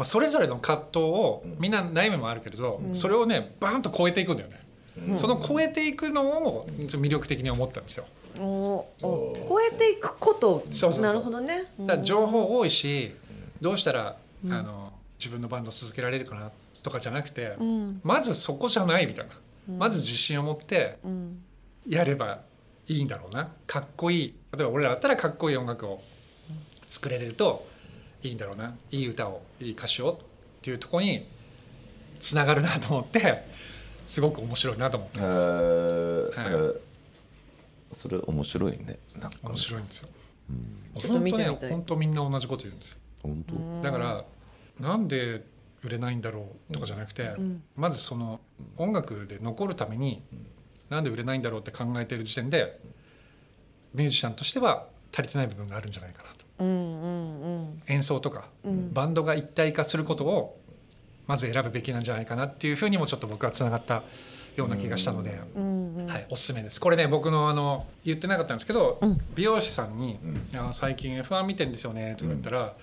あ、それぞれの葛藤をみんな悩みもあるけれど、それをねバーンと超えていくんだよね、その超えていくのを魅力的に思ったんですよ。うんおお超えていくこと。そうそうそう。なるほどね。だ情報多いしどうしたら、うん。あの自分のバンド続けられるかなとかじゃなくて、うん。まずそこじゃないみたいな、うん。まず自信を持ってうん。やればいいんだろうな。かっこいい。例えば俺らだったらかっこいい音楽を作れるといいんだろうな。いい歌をいい歌詞をっていうところにつながるなと思ってすごく面白いなと思ってえます。ー。はい。えーそれ面白いね。なんか面白いんですよ。本当ねてみたい本当みんな同じこと言うんですよ。本当？だからなんで売れないんだろうとかじゃなくて、ん。まずその音楽で残るためになんで売れないんだろうって考えてる時点でミュージシャンとしては足りてない部分があるんじゃないかなと。うんうんうん演奏とか、うん。バンドが一体化することをまず選ぶべきなんじゃないかなっていうふうにもちょっと僕はつながったような気がしたので、うんうん。はい、おすすめです。これね僕のあの言ってなかったんですけど、うん美容師さんにうん「いや最近 F1 見てんですよね」とか言ったら、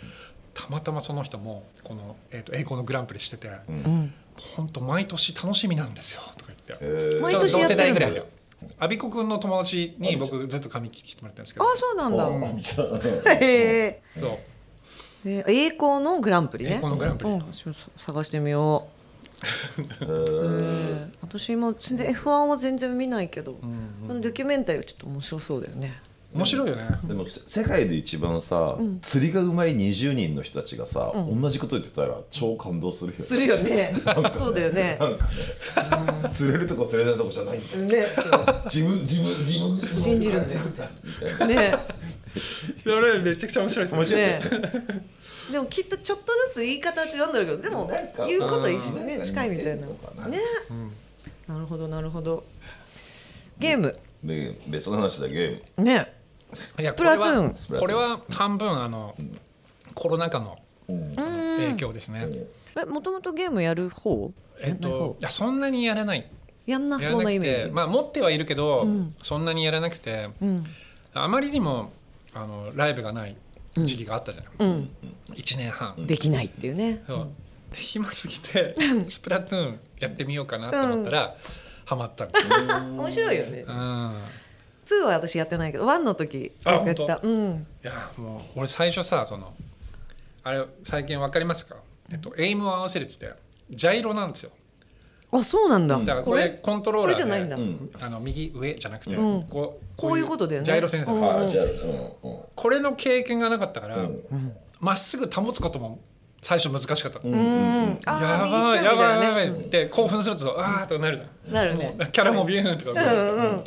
たまたまその人もこの、えー、と栄光のグランプリしてて「うんうん本当毎年楽しみなんですよ」とか言って。えー。毎年やってるぐらいだよアビコ君の友達に僕ずっと髪切ってもらってるんですけど。あそうなんだ。うん。へえそう。え栄光のグランプリね。栄光のグランプリ。うん。探してみよえう、ー。え私も全然 F1 は全然見ないけど、うん。そのドキュメンタリーはちょっと面白そうだよね面白いよね。でもせ世界で一番さ、釣りがうまい20人の人たちがさ、同じこと言ってたら超感動するよね。するよね。そうだよね。釣れるとこ釣れないとこじゃないんだ。ね自分自分自分。信じるんだよみたいな。ね。それめちゃくちゃ面白いです面ね。でもきっとちょっとずつ言い方は違うんだろうけどでも言うことは一緒ねうん近いみたいな。ねうんな。るほどなるほど。ゲーム。で別の話だゲーム。ねスプラトゥーン。これは半分あの、コロナ禍の影響ですね、えもともとゲームやる方？えっやんない方？といやそんなにやらない。やんなそうなイメージ。てまあ持ってはいるけど、うん。そんなにやらなくてうん。あまりにもあのライブがない時期があったじゃない、うん。1年半、できないっていうね。そう。で暇すぎてスプラトゥーンやってみようかなと思ったら、ハマったんですよ、面白いよね。うん、2は私やってないけど1の時やってた。うん。いやもう俺最初さそのあれ最近わかりますか、えっと、エイムを合わせるって言ってジャイロなんですよ。あそうなんだ。だからこれコントローラーでこれじゃないんだ。ん。あの右上じゃなくて、うん。こうこういうことだよね。ジャイロセンサー、うこれの経験がなかったからうん。ま、っすぐ保つことも最初難しかった、うんうんあやばいやばいやばいって興奮するとあーっとなるじゃん。なるね。もうキャラもビューンとか、うんうん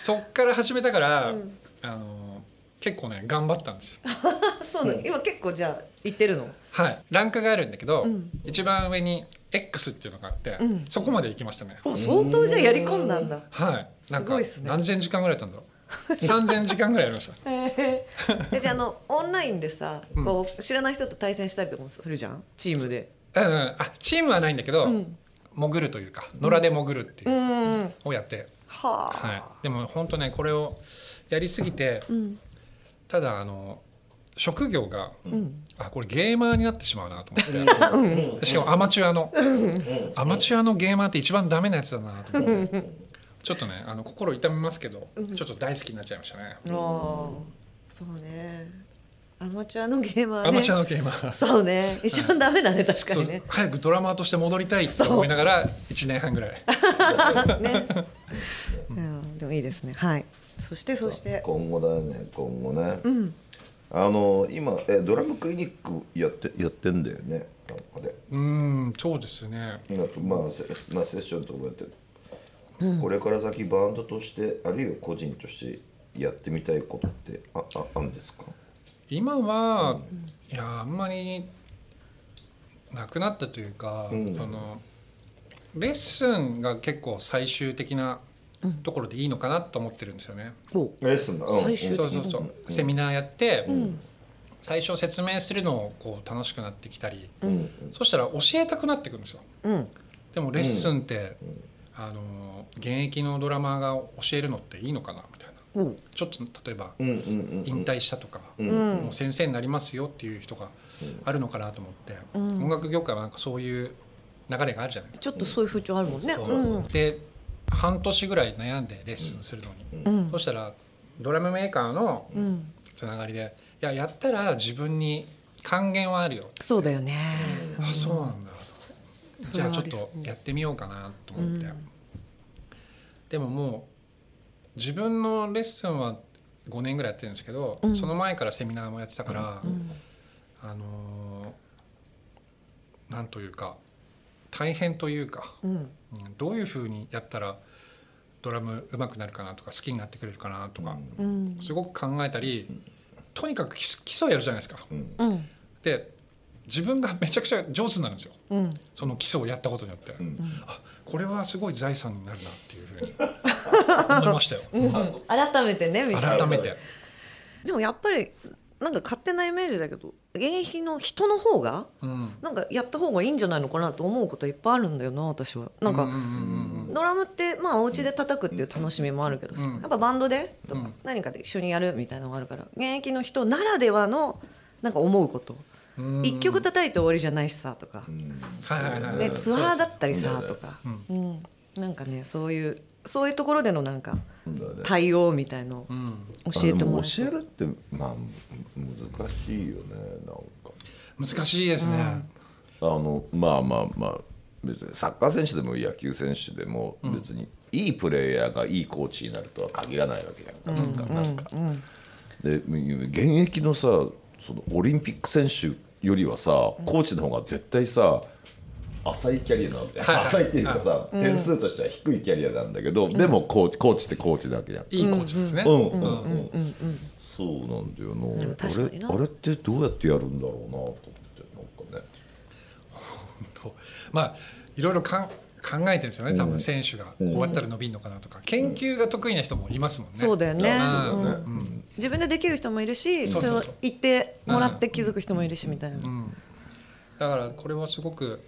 そっから始めたから、うん。あの結構ね頑張ったんです。よ そうなの今結構じゃあ行ってるの？はい。ランクがあるんだけど、うん。一番上に X っていうのがあって、うん。そこまで行きましたね。お相当じゃあやり込んだんだ。はい。なんかすごいっすね。何千時間ぐらいやったんだろう。3000時間ぐらいやりました。えー。えじゃああのオンラインでさうん。こう知らない人と対戦したりとかもするじゃん？チームで。うんうん。あチームはないんだけど、うん。潜るというか野良で潜るっていうう、んうん。をやって、はあ。はい、でも本当ねこれをやりすぎてうん。ただあの職業がうん。あこれゲーマーになってしまうなと思って。しかもアマチュアのアマチュアのゲーマーって一番ダメなやつだなと思って。ちょっとねあの心痛めますけどちょっと大好きになっちゃいましたね。ああそうねアマチュアのゲーマーね。アマチュアのゲーマー。そうね。一番ダメだね確かそうにね早くドラマーとして戻りたいって思いながら1年半ぐらい。ね。うんでもいいですね。はい。そしてそして。今後だよね。今後ね、うん。あの今えドラムクリニックやってやってんだよね。なんかでうーんそうですね。なんかまあセ,、まあ、セッションとかやって、これから先バンドとしてあるいは個人としてやってみたいことってあああるんですか？今は、いやあんまりなくなったというか、うん。そのレッスンが結構最終的なところでいいのかなと思ってるんですよね。おレッスンだ、うん。最終そうそうそう、セミナーやって、ん。最初説明するのをこう楽しくなってきたり、うん。うんそしたら教えたくなってくるんですよ。うん。でもレッスンって、あの現役のドラマーが教えるのっていいのかなみたいな。おちょっと例えば引退したとか、もう先生になりますよっていう人があるのかなと思って、うん。音楽業界はなんかそういう流れがあるじゃないですちょっとそういう風潮あるもんね。か。う。ん。で半年ぐらい悩んでレッスンするのに、うん。そしたらドラムメーカーのうん。つながりで「いややったら自分に還元はあるよ」そうだよね。あそうなんだと。じゃあちょっとやってみようかなと思って、うん。でももう自分のレッスンは5年ぐらいやってるんですけど、うん。その前からセミナーもやってたから、うん。あのーなんというか大変というか、うん。うんどういうふうにやったらドラム上手くなるかなとか好きになってくれるかなとか、うん。すごく考えたり、とにかく基礎やるじゃないですか。で自分がめちゃくちゃ上手になるんですよ。うん。その基礎をやったことによって、うん。あこれはすごい財産になるなっていうふうに思いましたよ。改めてねみたいな改めて。でもやっぱりなんか勝手なイメージだけど現役の人の方がうん。なんかやった方がいいんじゃないのかなと思うこといっぱいあるんだよな私は。なんか、うんうんうん。ドラムってまあお家で叩くっていう楽しみもあるけどさ、うん。やっぱバンドでとか、うん。何かで一緒にやるみたいなのがあるから現役の人ならではのなんか思うことうん。一、曲叩いて終わりじゃないしさとか、ね、ツアーだったりさとか、ううん。なんかねそういうそういうところでのなんか対応みたいのをうん教えてもら教えるってまあ難しいよねなんか。難しいですね、あのまあまあまあ別にサッカー選手でも野球選手でも別にいいプレイヤーがいいコーチになるとは限らないわけじゃん。か,、なんかうんで現役のさそのオリンピック選手よりはさコーチの方が絶対さ浅いキャリアなん、はいはい。浅いっていうかさ、点数としては低いキャリアなんだけど、でもコーチコーチってコーチなわけじゃん。いいコーチですね、うんうんうん。うんうんそうなんだよな。あれあれってどうやってやるんだろうなと思ってなんかね。とまあいろいろかん考えてるんですよね多分選手が。こうやったら伸びるのかなとか、研究が得意な人もいますもんね。そうだよね、うん。自分でできる人もいるしそうそうそう。れを言ってもらって気づく人もいるしみたいな、うん。だからこれはすごく、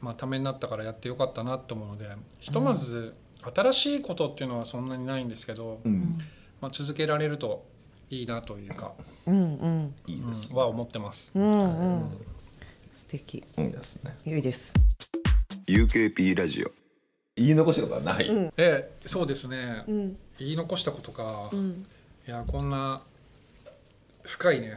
まあ、ためになったからやってよかったなと思うのでひとまず新しいことっていうのはそんなにないんですけど、うん。まあ、続けられるといいなというか、うんうん。いいです。うん。は思ってます。うん。うん。素敵。いいですね。良いです UKP ラジオ。言い残したことはない。ええそうですね、うん。言い残したことか、ん。いやこんな深いね、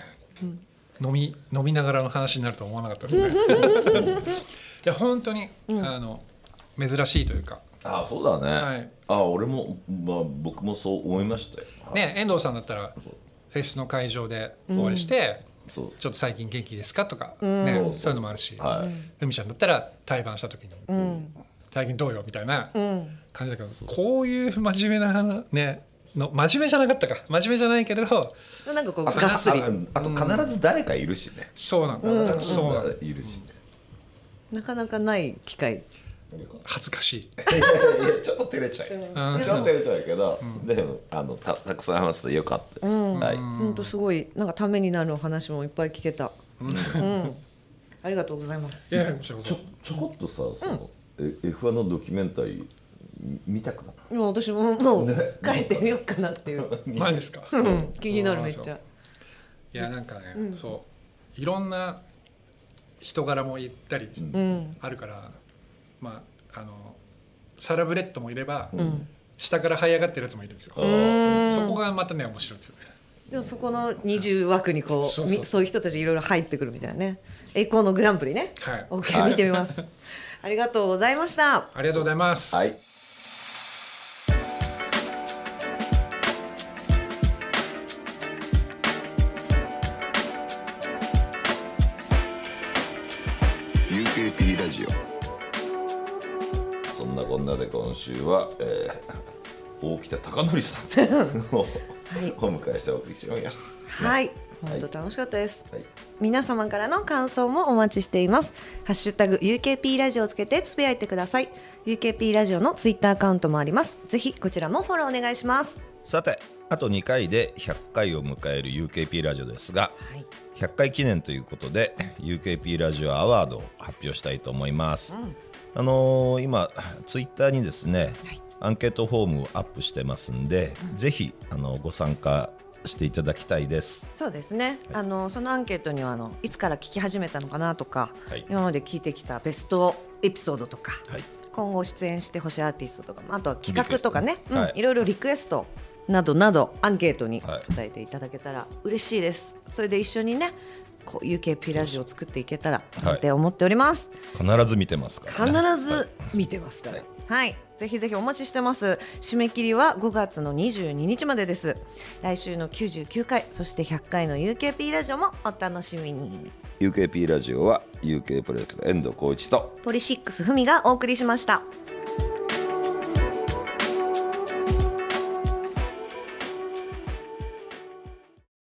飲み飲みながらの話になるとは思わなかったですね。いや本当に、あの珍しいというか。あそうだね、はい。あ俺も、まあ、僕もそう思いましたよ、ね遠藤さんだったらフェスの会場でお会いして、ちょっと最近元気ですか？とか、ん。ねそうそうそう。いうのもあるし、はい、ふみちゃんだったら対バンした時に、うん。最近どうよ？みたいなうん感じだけど、こういう真面目な話ねの真面目じゃなかったか。真面目じゃないけれどなんかこうああと必ず誰かいるしね、そうなんだ、うんそうなんだ。いるしね、なかなかない機会恥ずかしい、いやいやちょっと照れちゃう。よ、うん。ちょっと照れちゃうけど、でもあのたたくさん話してよかったです、うん。はい、本当すごいなんかためになるお話もいっぱい聞けた。うん。ありがとうございます。いやいやこちょそ。ちょこっとさその、え F1 のドキュメンタリーみ見たくなった？もう私ももう帰ってみようかなっていう。マジですか？うん。気になるめっちゃ。いやなんかね、そう。いろんな人柄も言ったりうん。あるから、まああのサラブレッドもいれば、ん。下から這い上がってるやつもいるんですよ、うん。そこがまたね面白いですよね。でもそこの20枠にこうそうそうみそういう人たちいろいろ入ってくるみたいなね。栄光のグランプリね。はい。OK 見てみます。ありがとうございました。ありがとうございます、はい「今週は、えー大北貴則さん。を、はい。お迎えしてお送りしてまいりました。はい。はい本当楽しかったです。はい。皆様からの感想もお待ちしています。ハッシュタグ UKP ラジオをつけてつぶやいてください。UKP ラジオのツイッターアカウントもあります。ぜひこちらもフォローお願いします。さてあと2回で100回を迎える UKP ラジオですがはい。100回記念ということで UKP ラジオアワードを発表したいと思います、あのー今ツイッターにですね、はい。アンケートフォームをアップしてますんで、ぜひあのご参加していただきたいです。そうですね、あのそのアンケートにはあのいつから聞き始めたのかなとか、はい。今まで聞いてきたベストエピソードとか、はい。今後出演してほしいアーティストとかあとは企画とかね。うん、いろいろリクエストなどなどアンケートにはい。答えていただけたら嬉しいです、それで一緒にねこう UKP ラジオを作っていけたらはい。って思っております、必ず見てますから、必ね、ず見てますから。はい。はい、ぜひぜひお待ちしてます。締め切りは5月の22日までです。来週の99回そして100回の UKP ラジオもお楽しみに。UKP ラジオは UK プロジェクト遠藤浩一とポリシックスふみがお送りしました